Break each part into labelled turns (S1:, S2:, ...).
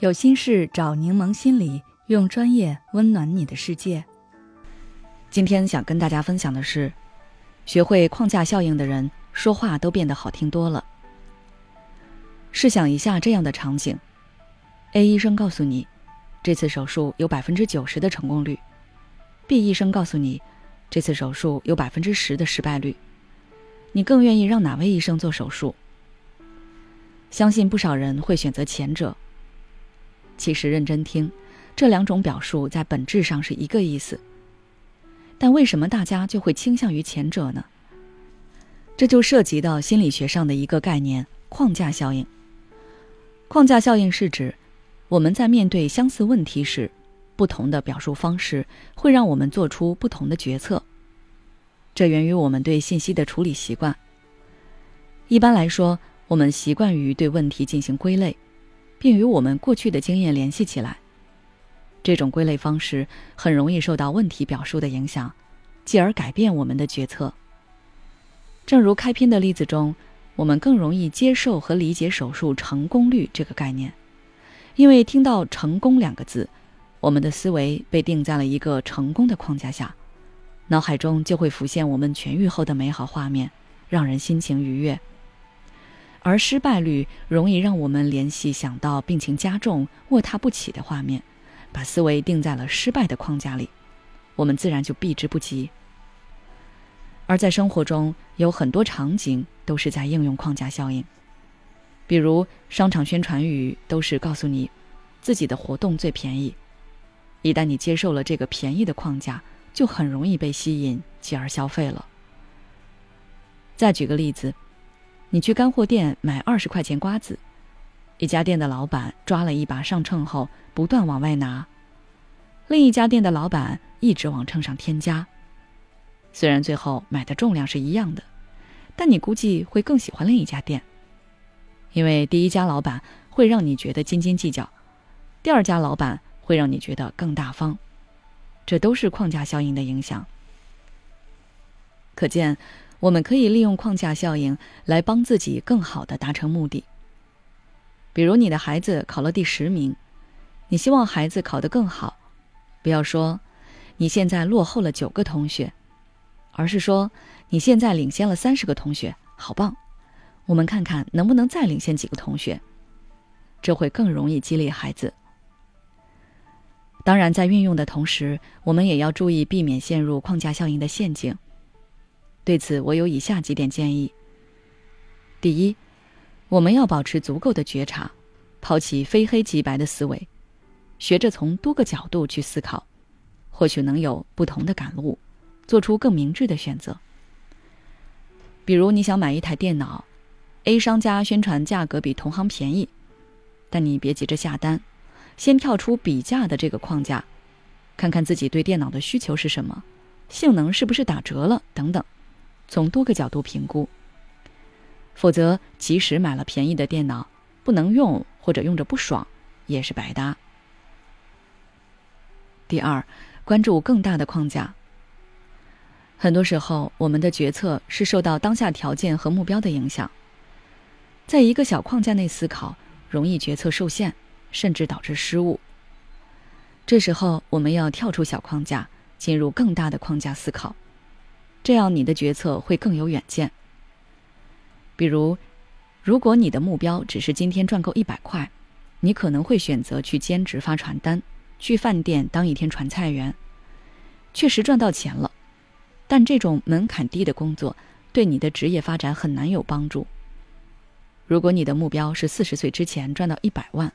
S1: 有心事找柠檬心理，用专业温暖你的世界。今天想跟大家分享的是，学会框架效应的人说话都变得好听多了。试想一下这样的场景：A 医生告诉你，这次手术有百分之九十的成功率；B 医生告诉你，这次手术有百分之十的失败率。你更愿意让哪位医生做手术？相信不少人会选择前者。其实认真听，这两种表述在本质上是一个意思。但为什么大家就会倾向于前者呢？这就涉及到心理学上的一个概念——框架效应。框架效应是指，我们在面对相似问题时，不同的表述方式会让我们做出不同的决策。这源于我们对信息的处理习惯。一般来说，我们习惯于对问题进行归类。并与我们过去的经验联系起来。这种归类方式很容易受到问题表述的影响，继而改变我们的决策。正如开篇的例子中，我们更容易接受和理解手术成功率这个概念，因为听到“成功”两个字，我们的思维被定在了一个成功的框架下，脑海中就会浮现我们痊愈后的美好画面，让人心情愉悦。而失败率容易让我们联系想到病情加重、卧榻不起的画面，把思维定在了失败的框架里，我们自然就避之不及。而在生活中，有很多场景都是在应用框架效应，比如商场宣传语都是告诉你自己的活动最便宜，一旦你接受了这个便宜的框架，就很容易被吸引，继而消费了。再举个例子。你去干货店买二十块钱瓜子，一家店的老板抓了一把上秤后，不断往外拿；另一家店的老板一直往秤上添加。虽然最后买的重量是一样的，但你估计会更喜欢另一家店，因为第一家老板会让你觉得斤斤计较，第二家老板会让你觉得更大方。这都是框架效应的影响。可见。我们可以利用框架效应来帮自己更好的达成目的。比如，你的孩子考了第十名，你希望孩子考得更好，不要说你现在落后了九个同学，而是说你现在领先了三十个同学，好棒！我们看看能不能再领先几个同学，这会更容易激励孩子。当然，在运用的同时，我们也要注意避免陷入框架效应的陷阱。对此，我有以下几点建议：第一，我们要保持足够的觉察，抛弃非黑即白的思维，学着从多个角度去思考，或许能有不同的感悟，做出更明智的选择。比如，你想买一台电脑，A 商家宣传价格比同行便宜，但你别急着下单，先跳出比价的这个框架，看看自己对电脑的需求是什么，性能是不是打折了等等。从多个角度评估，否则即使买了便宜的电脑，不能用或者用着不爽，也是白搭。第二，关注更大的框架。很多时候，我们的决策是受到当下条件和目标的影响，在一个小框架内思考，容易决策受限，甚至导致失误。这时候，我们要跳出小框架，进入更大的框架思考。这样，你的决策会更有远见。比如，如果你的目标只是今天赚够一百块，你可能会选择去兼职发传单，去饭店当一天传菜员，确实赚到钱了。但这种门槛低的工作，对你的职业发展很难有帮助。如果你的目标是四十岁之前赚到一百万，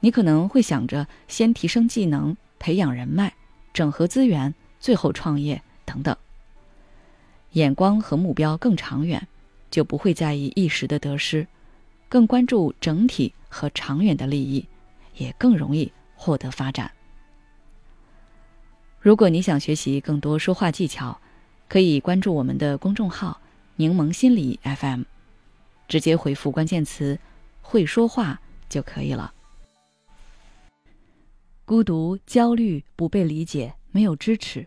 S1: 你可能会想着先提升技能、培养人脉、整合资源，最后创业等等。眼光和目标更长远，就不会在意一时的得失，更关注整体和长远的利益，也更容易获得发展。如果你想学习更多说话技巧，可以关注我们的公众号“柠檬心理 FM”，直接回复关键词“会说话”就可以了。孤独、焦虑、不被理解、没有支持。